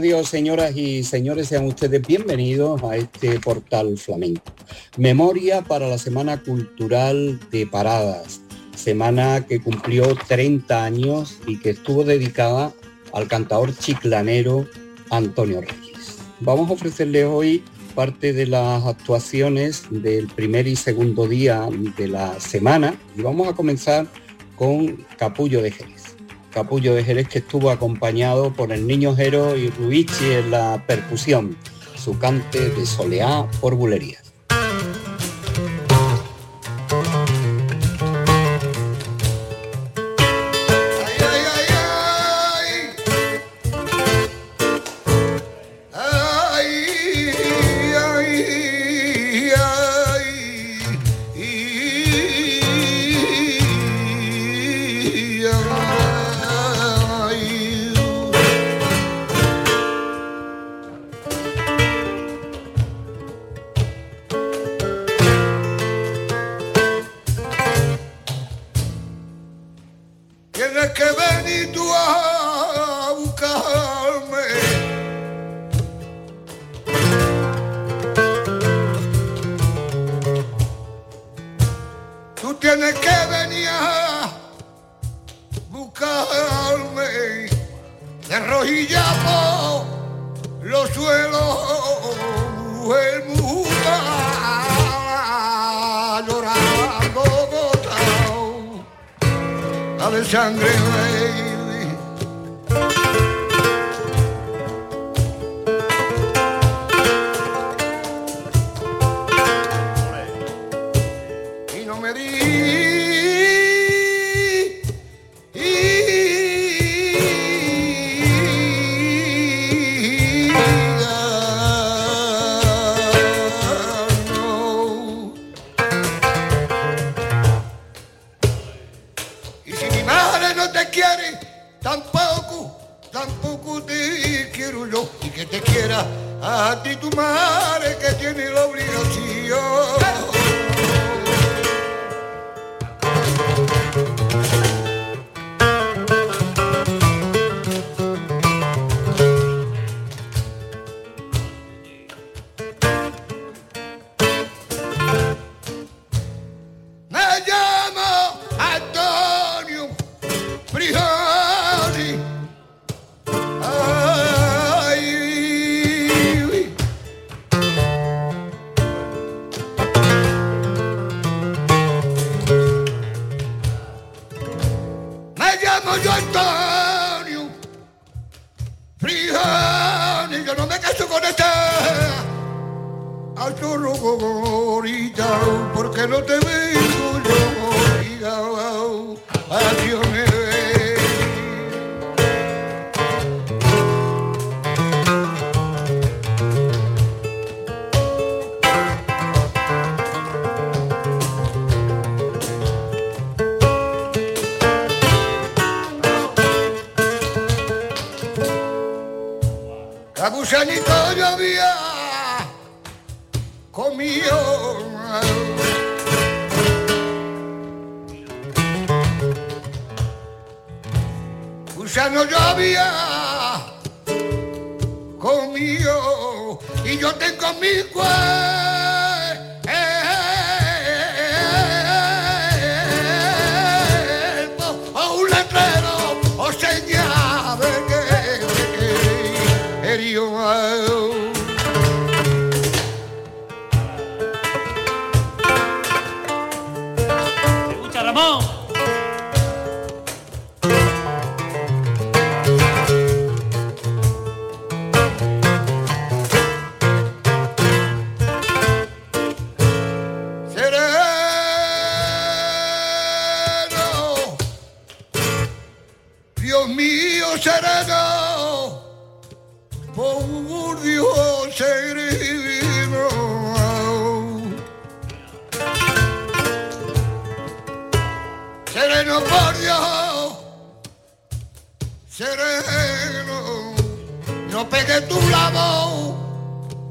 Dios, señoras y señores, sean ustedes bienvenidos a este portal flamenco. Memoria para la Semana Cultural de Paradas, semana que cumplió 30 años y que estuvo dedicada al cantador chiclanero Antonio Reyes. Vamos a ofrecerles hoy parte de las actuaciones del primer y segundo día de la semana y vamos a comenzar con Capullo de Jerez. Capullo de Jerez que estuvo acompañado por el niño Jero y Ruichi en la percusión, su cante de soleá por bulerías. tienes que venir tú a buscarme. Tú tienes que venir a buscarme de rojillapo, los suelos, mujer muda. la de sangre que quiera a ti tu madre que tiene la obligación. porque no te vengo llorigao, adiós. amigos. Por Dios, sereno, no pegue tu voz,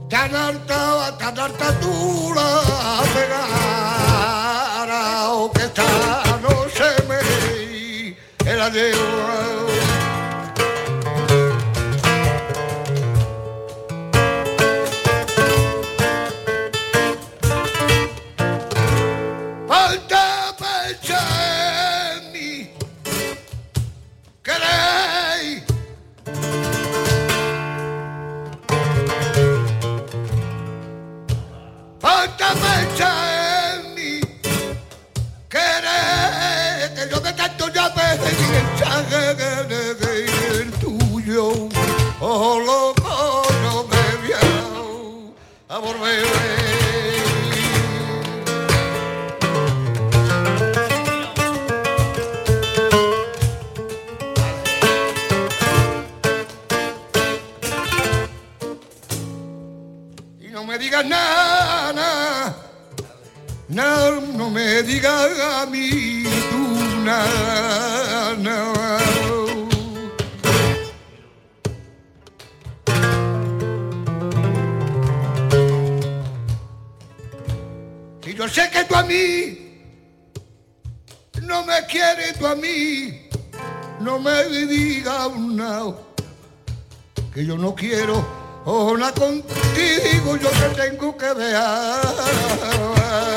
tan alta, tan alta tú la pegarás, que esta no se me el adiós. No nada, nada, no me digas a mí tú nada, nada. Y yo sé que tú a mí no me quieres, tú a mí no me digas nada que yo no quiero una contigo, yo te tengo que dejar.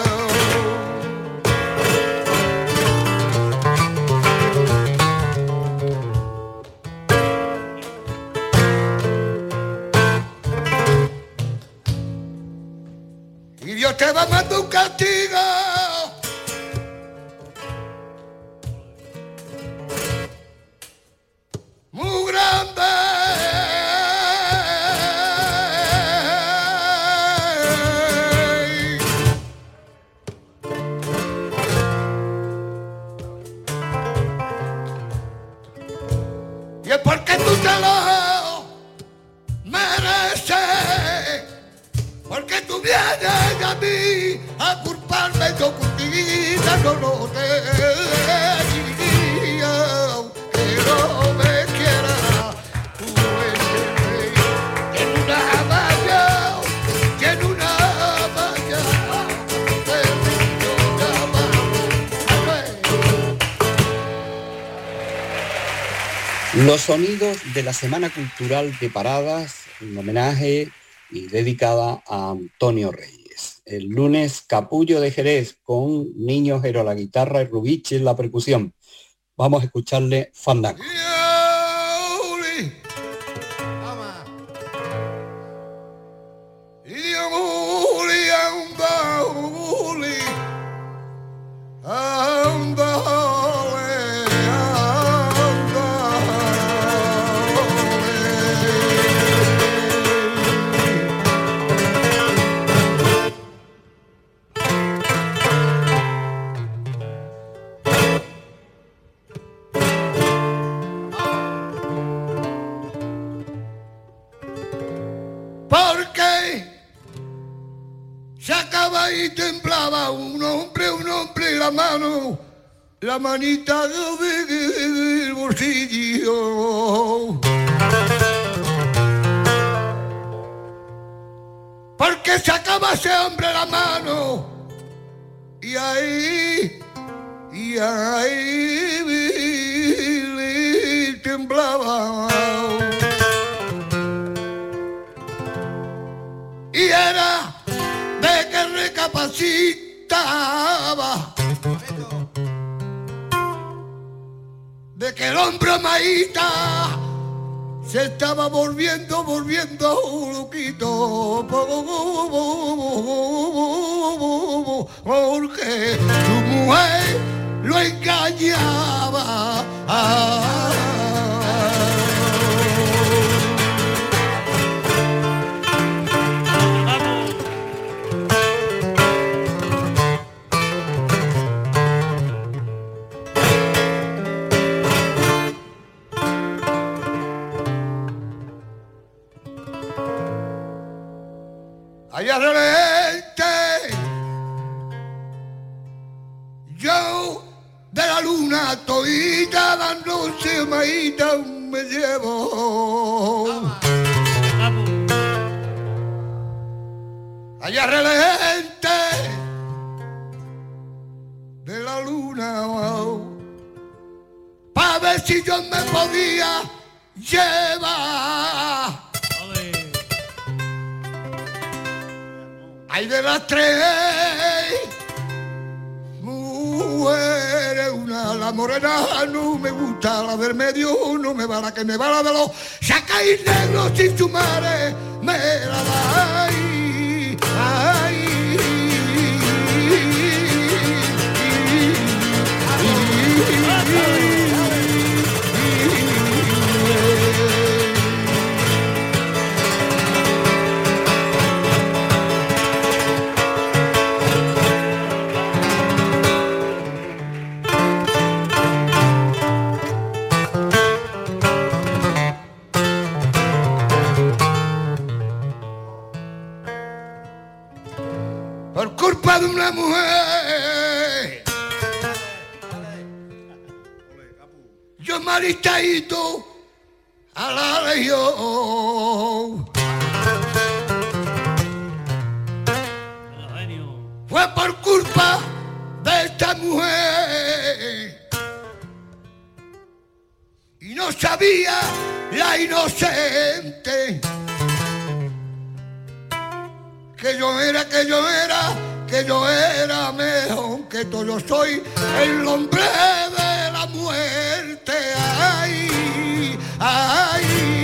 Sonidos de la Semana Cultural de Paradas, un homenaje y dedicada a Antonio Reyes. El lunes Capullo de Jerez con Niño Jero la guitarra y Rubiche en la percusión. Vamos a escucharle Fandango. Y temblaba un hombre, un hombre la mano, la manita del bolsillo. Porque se acaba ese hombre la mano y ahí, y ahí temblaba. y era que recapacitaba de que el hombre maíta se estaba volviendo, volviendo loquito porque su mujer lo engañaba. Maíta me llevo. Allá relente de la luna. Pa' ver si yo me podía llevar. Ay de las tres mujeres, la morena no me gusta, la del medio no me va la que me va la de los sacáis negros sin su madre me la da. A la legión. Fue por culpa de esta mujer. Y no sabía la inocente que yo era, que yo era, que yo era mejor que todo. Yo soy el hombre de muerte. Ay, ay.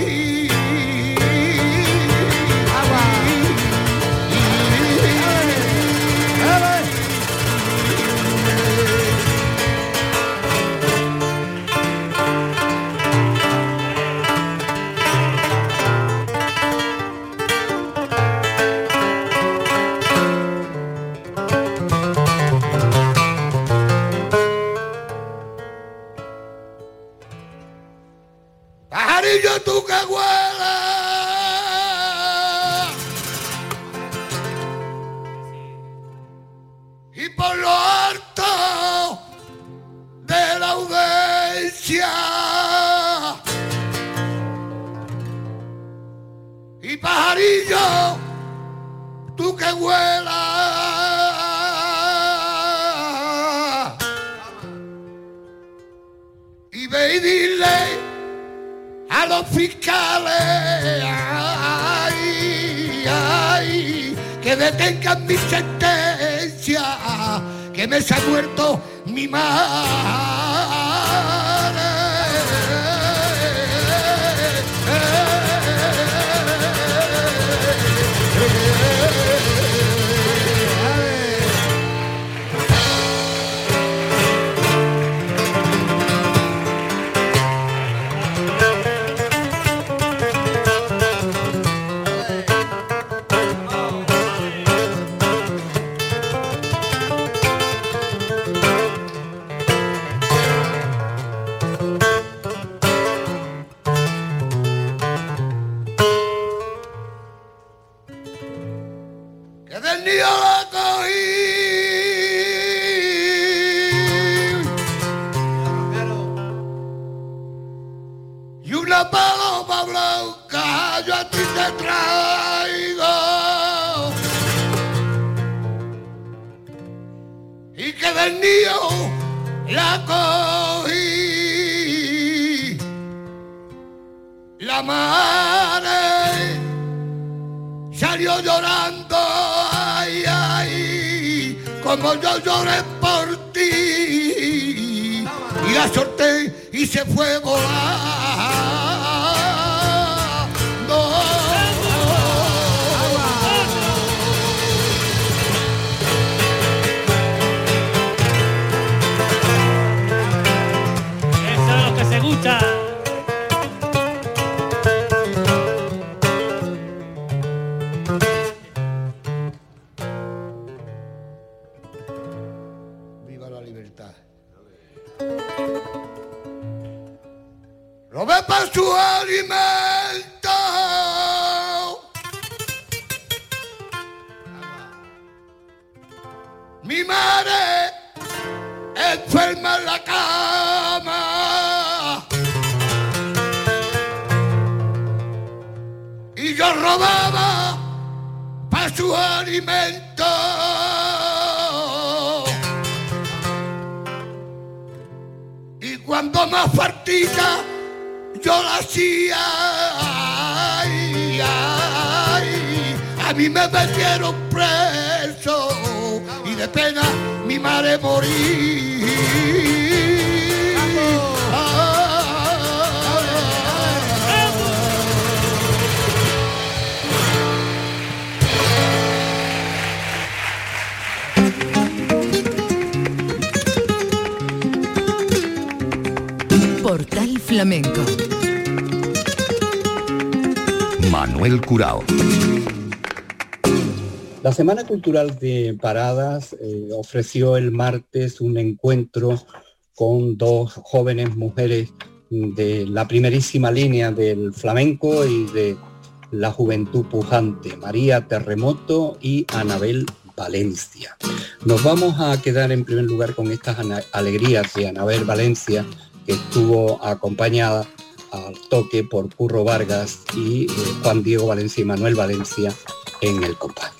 Que del niño la cogí. Y una paloma blanca yo a ti te traigo. Y que del niño la cogí. La madre salió llorando, como yo lloré por ti. Y la solté y se fue volando. para su alimento. Mi madre enferma en la cama. Y yo robaba para su alimento. y cuando más partida ay, ay, a mí me metieron preso y de pena mi madre morí. Portal Flamenco. Manuel Curao. La Semana Cultural de Paradas eh, ofreció el martes un encuentro con dos jóvenes mujeres de la primerísima línea del flamenco y de la juventud pujante, María Terremoto y Anabel Valencia. Nos vamos a quedar en primer lugar con estas alegrías de Anabel Valencia, que estuvo acompañada al toque por Curro Vargas y eh, Juan Diego Valencia y Manuel Valencia en el compás.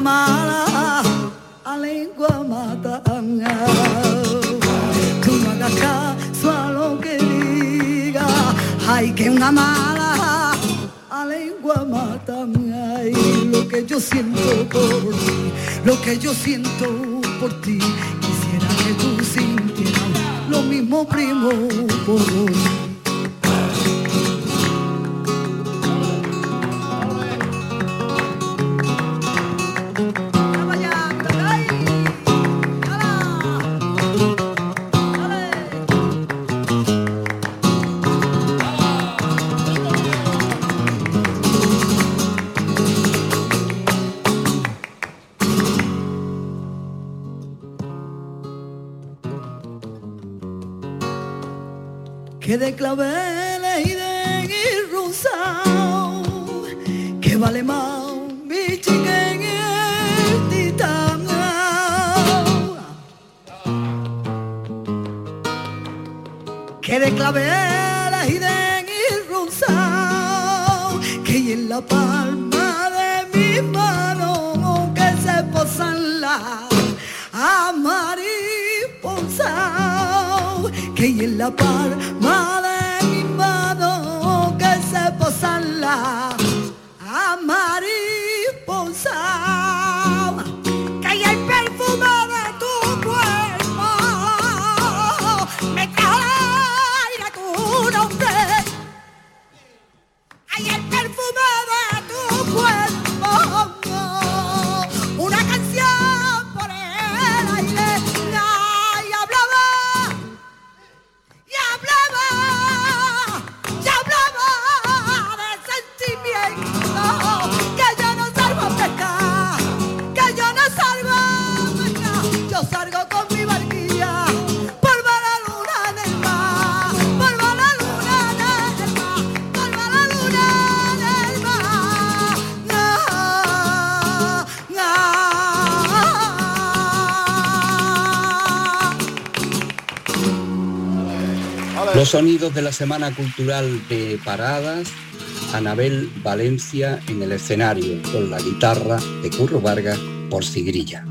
Mala a lengua mata, tú no hagas caso a lo que diga, ay que una mala a lengua mata, ay lo que yo siento por ti, lo que yo siento por ti, quisiera que tú sintieras lo mismo primo por mí. Que de claveles y de rosado, que vale más mi chica en el titán. Que de claveles y de rosado, que en la palma la palma de mi mano que se posan la Los sonidos de la Semana Cultural de Paradas, Anabel Valencia en el escenario con la guitarra de Curro Vargas por Sigrilla.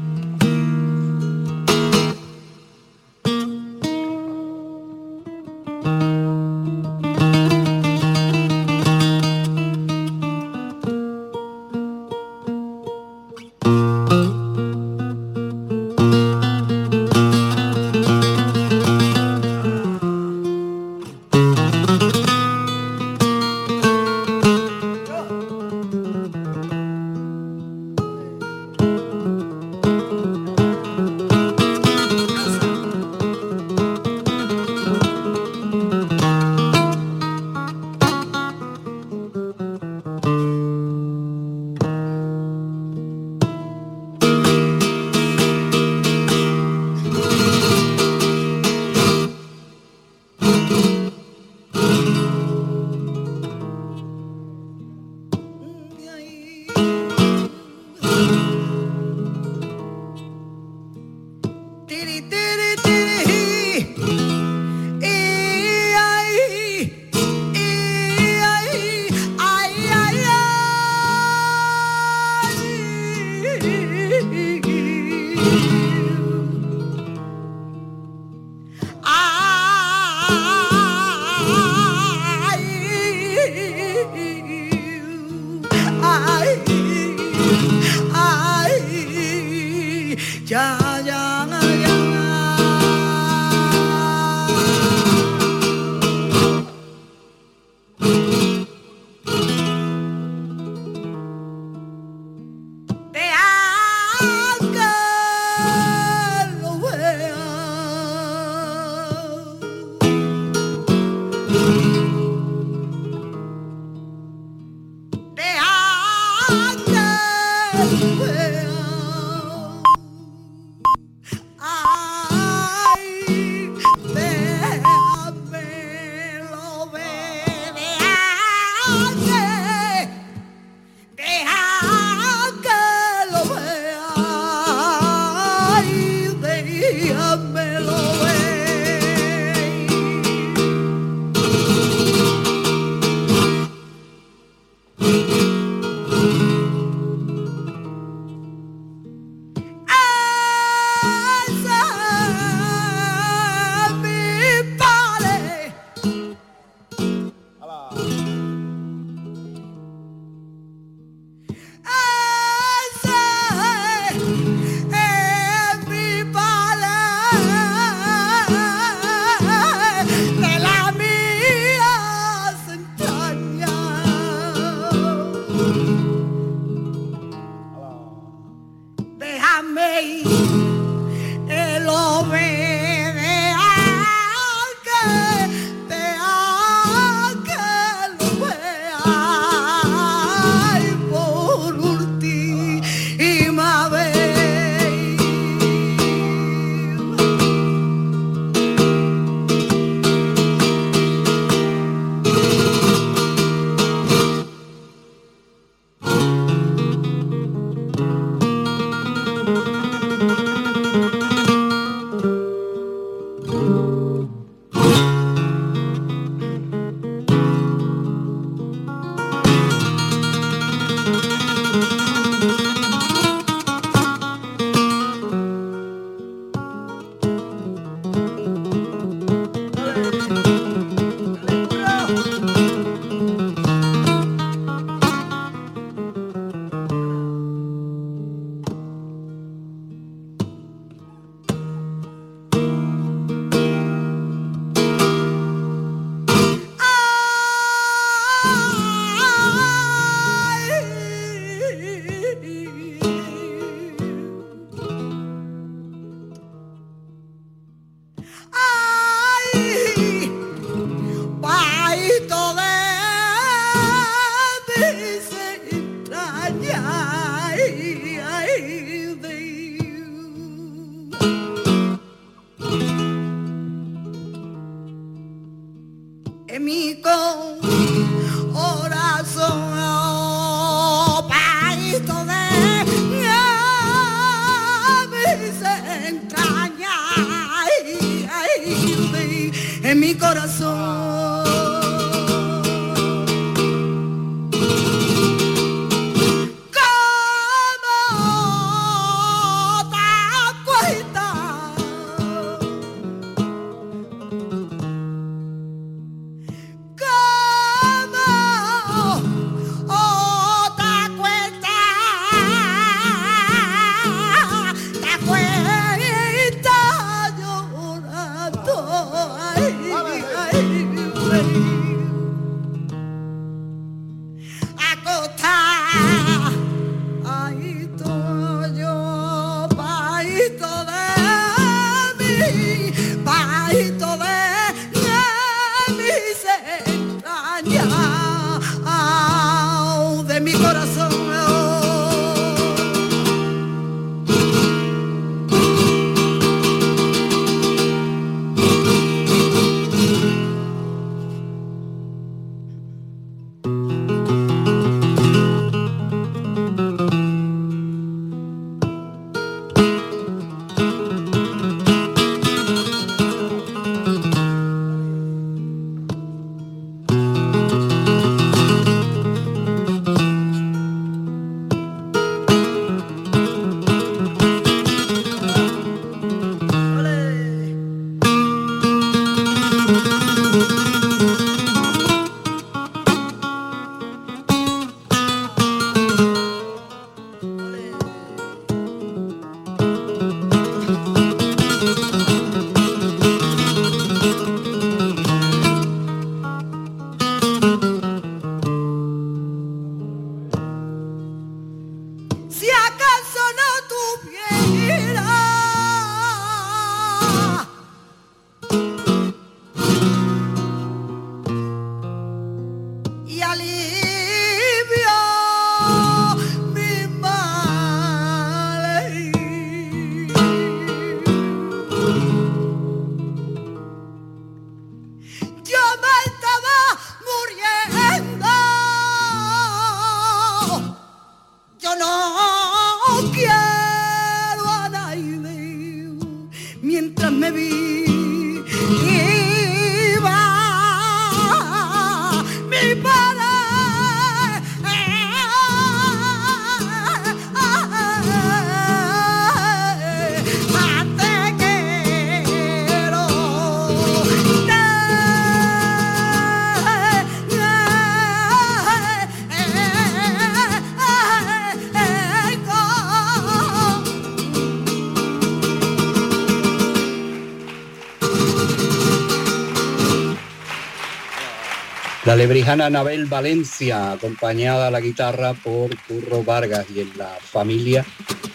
La lebrijana Anabel Valencia, acompañada a la guitarra por Curro Vargas y en la familia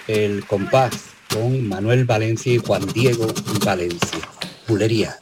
El Compás, con Manuel Valencia y Juan Diego Valencia. Pulería.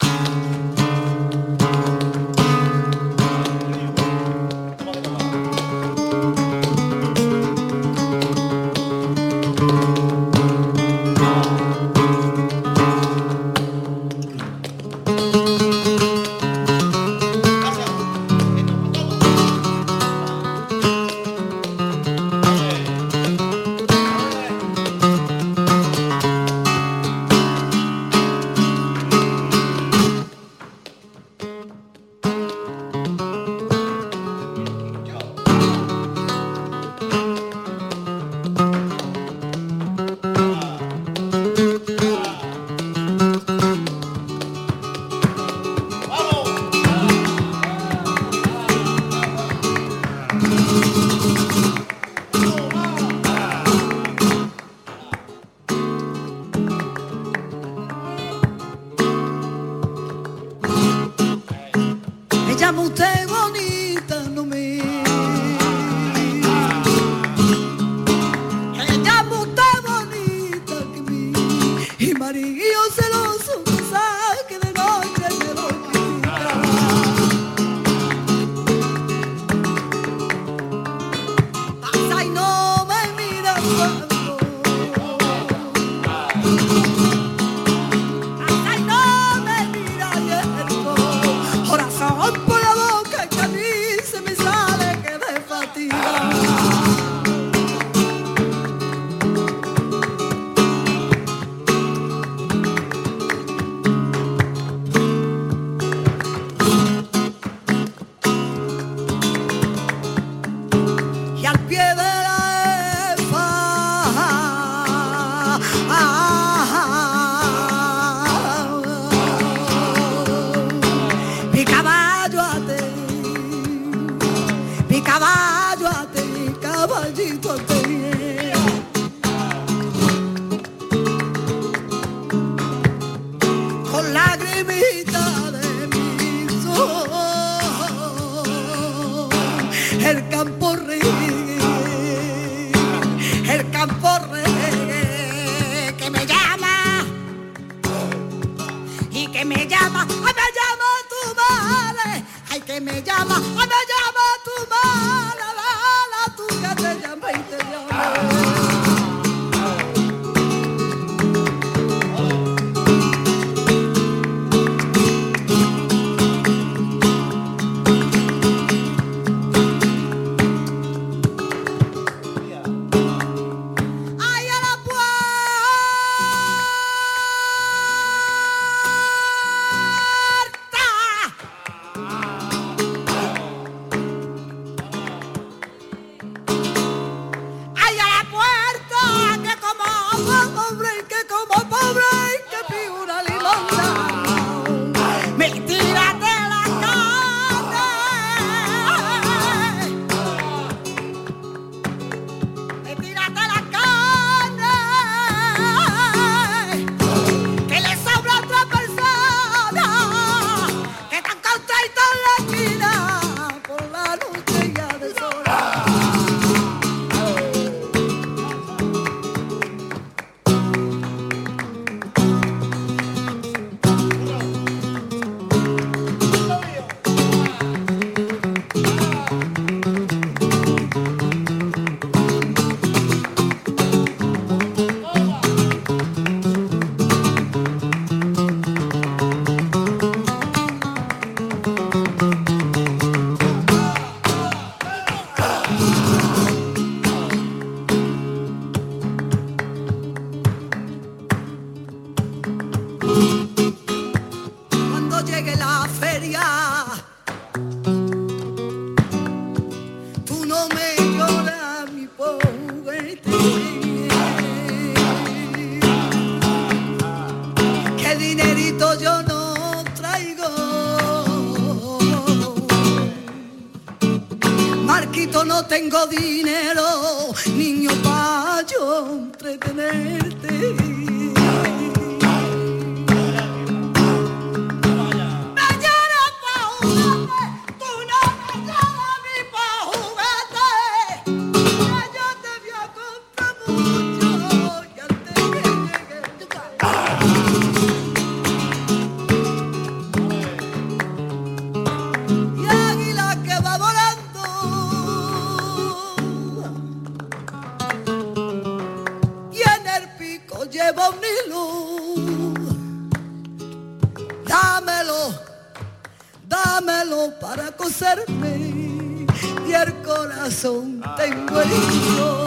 Coserme y el corazón tengo herido.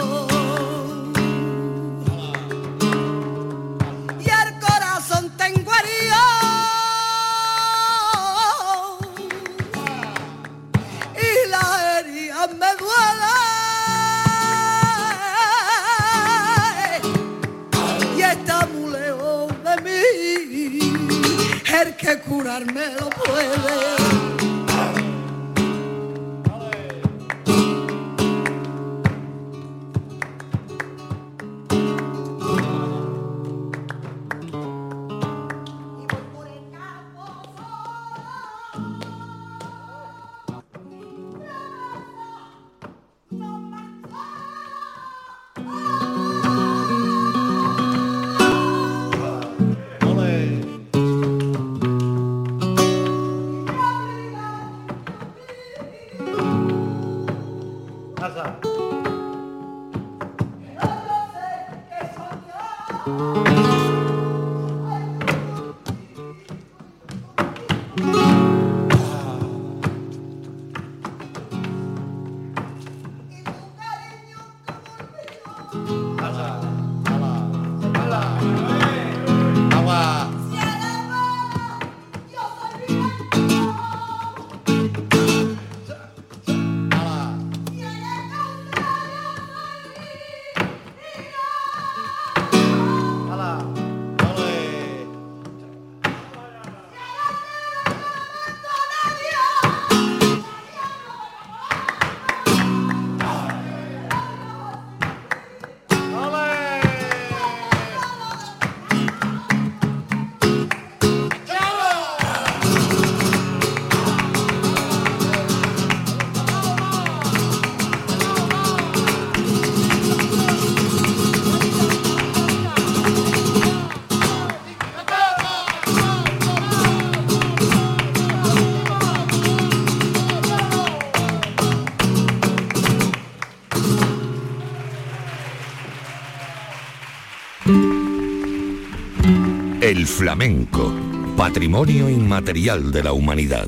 Flamenco, patrimonio inmaterial de la humanidad.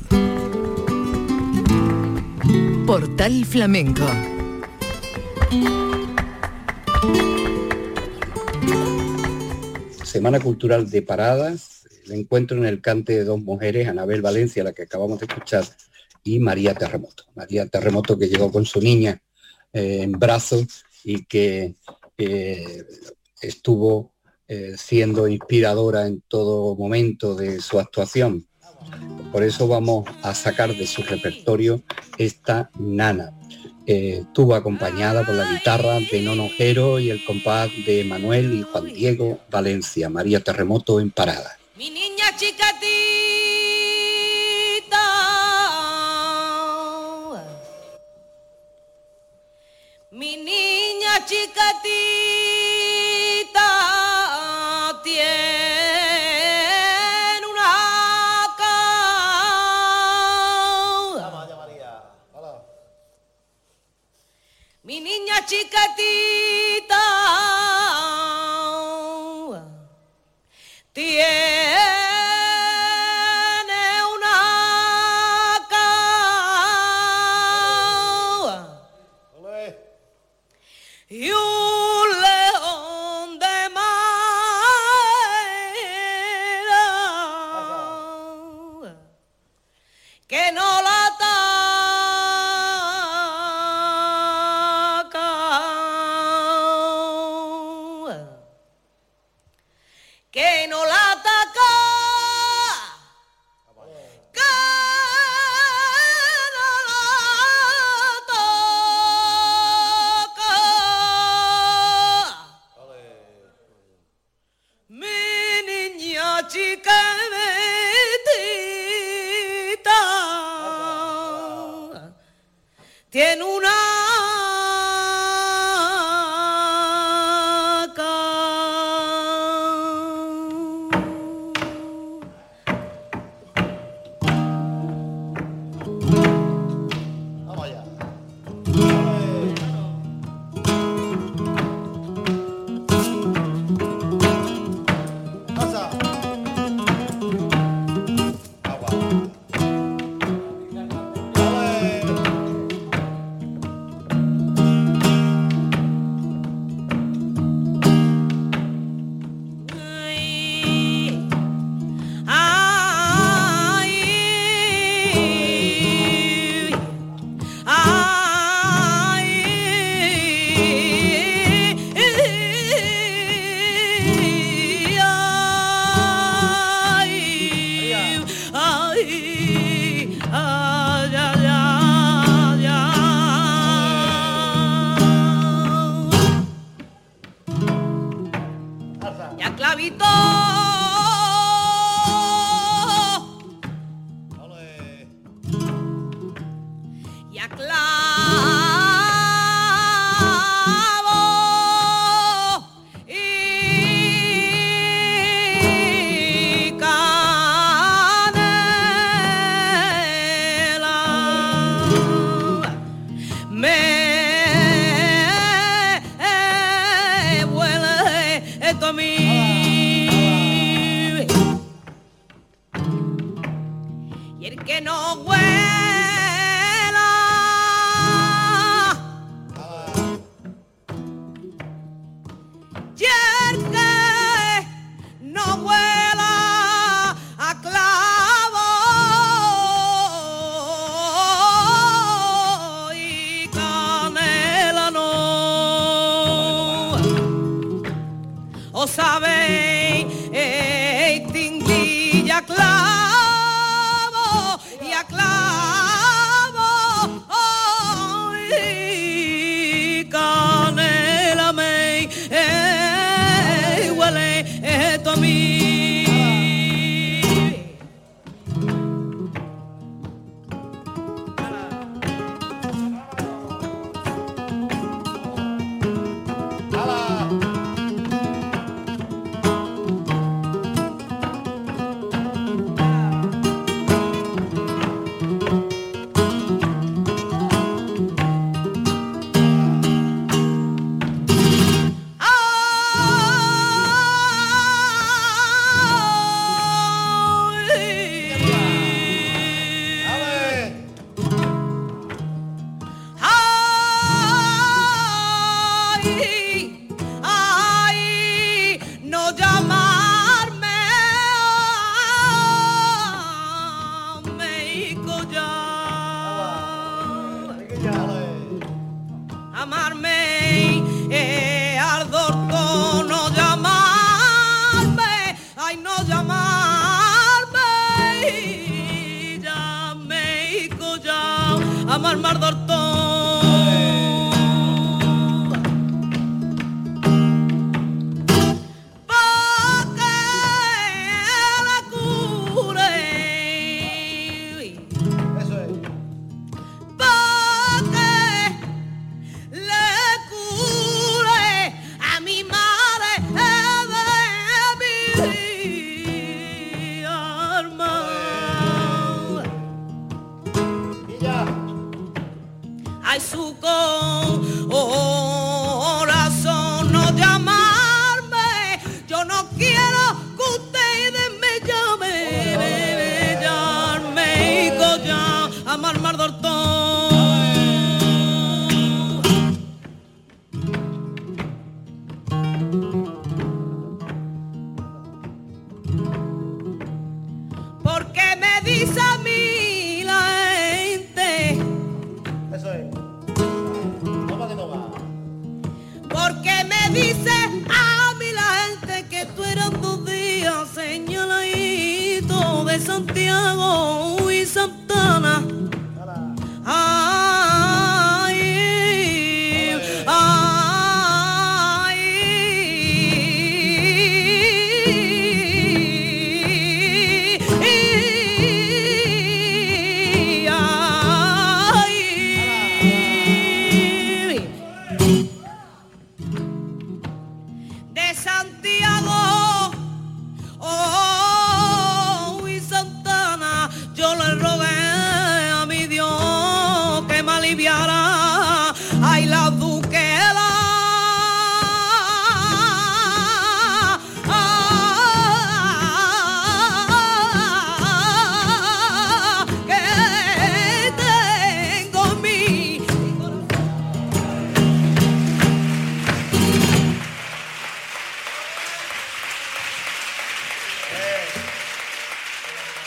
Portal Flamenco. Semana Cultural de Paradas, el encuentro en el cante de dos mujeres, Anabel Valencia, la que acabamos de escuchar, y María Terremoto. María Terremoto que llegó con su niña eh, en brazos y que eh, estuvo eh, siendo inspiradora en todo momento de su actuación. Por eso vamos a sacar de su repertorio esta nana. Eh, estuvo acompañada por la guitarra de Nono Ojero y el compás de Manuel y Juan Diego Valencia, María Terremoto en parada. Mi niña chicatita. Mi niña chicatita Mi niña o sabéis extinguir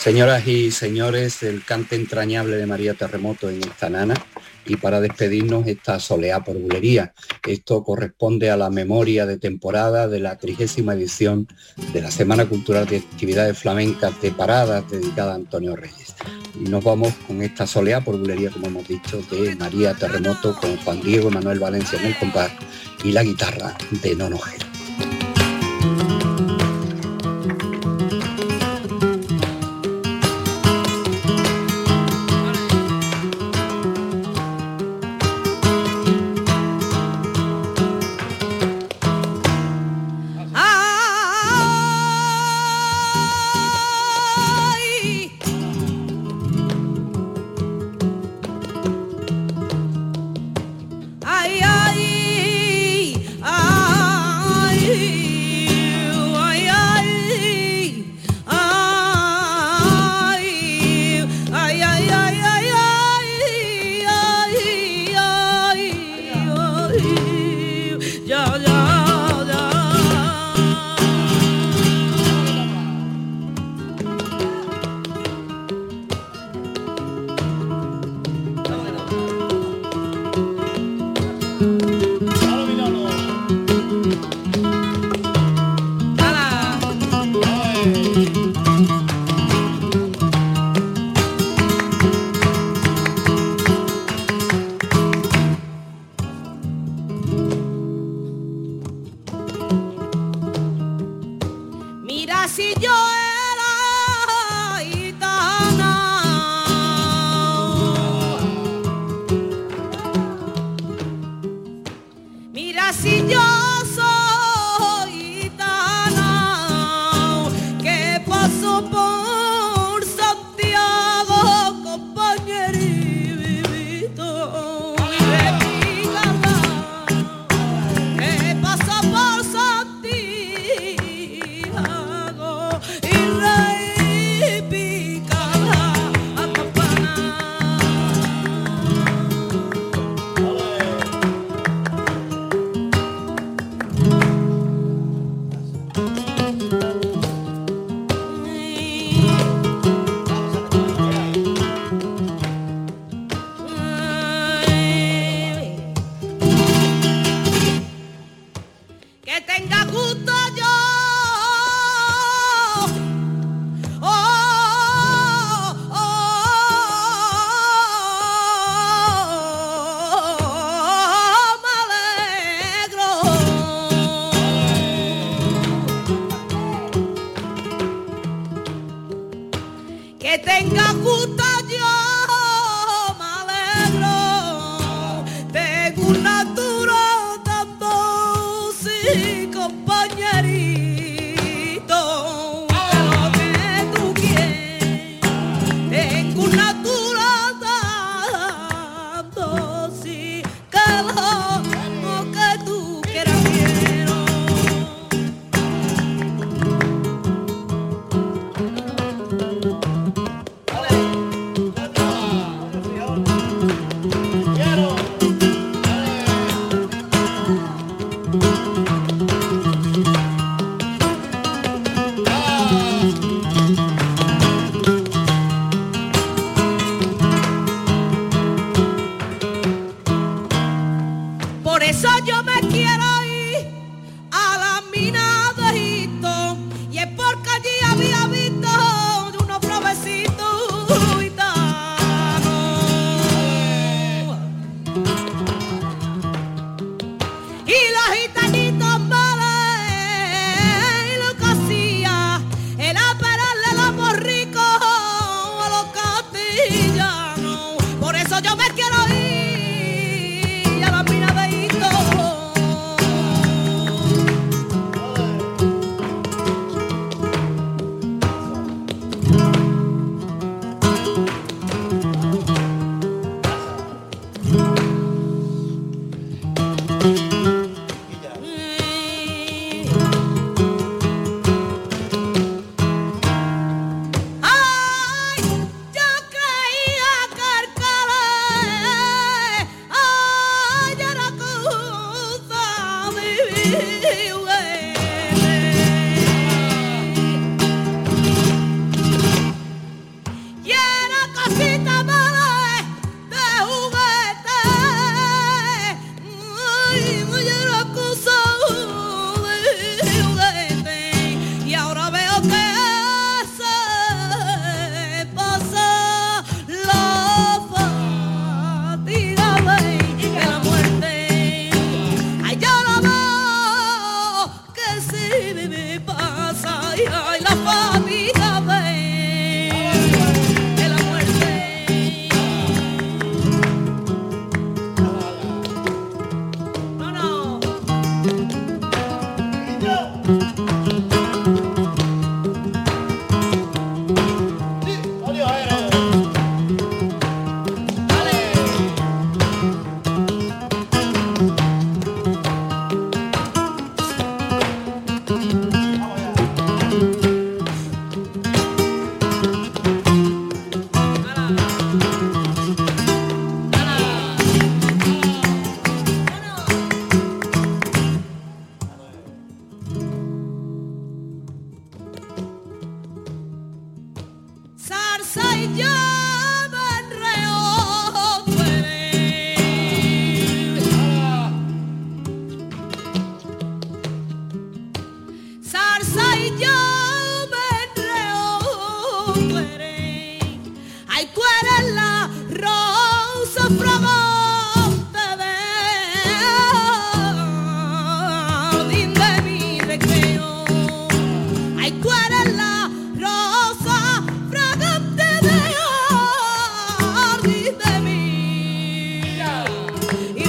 Señoras y señores, el cante entrañable de María Terremoto en esta nana y para despedirnos esta soleá por bulería. Esto corresponde a la memoria de temporada de la trigésima edición de la Semana Cultural de Actividades Flamencas de Paradas dedicada a Antonio Reyes. Y nos vamos con esta soleá por bulería, como hemos dicho, de María Terremoto con Juan Diego Manuel Valencia en el compás y la guitarra de Nono Gel. Ay, cuál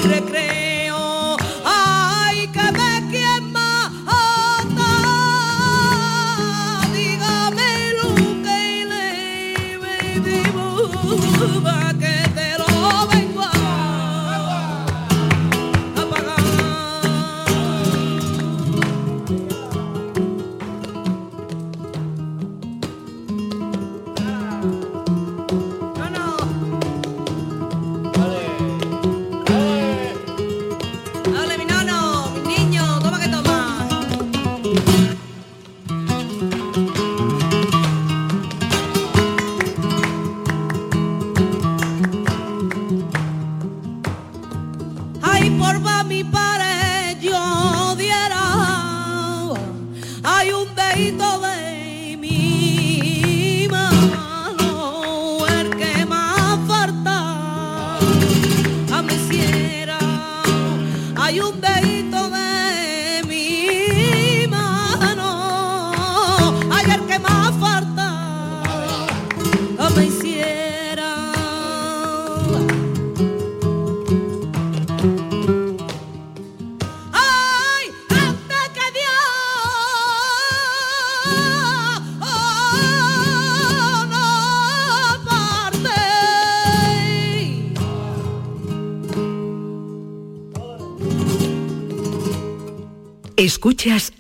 entre Escuchas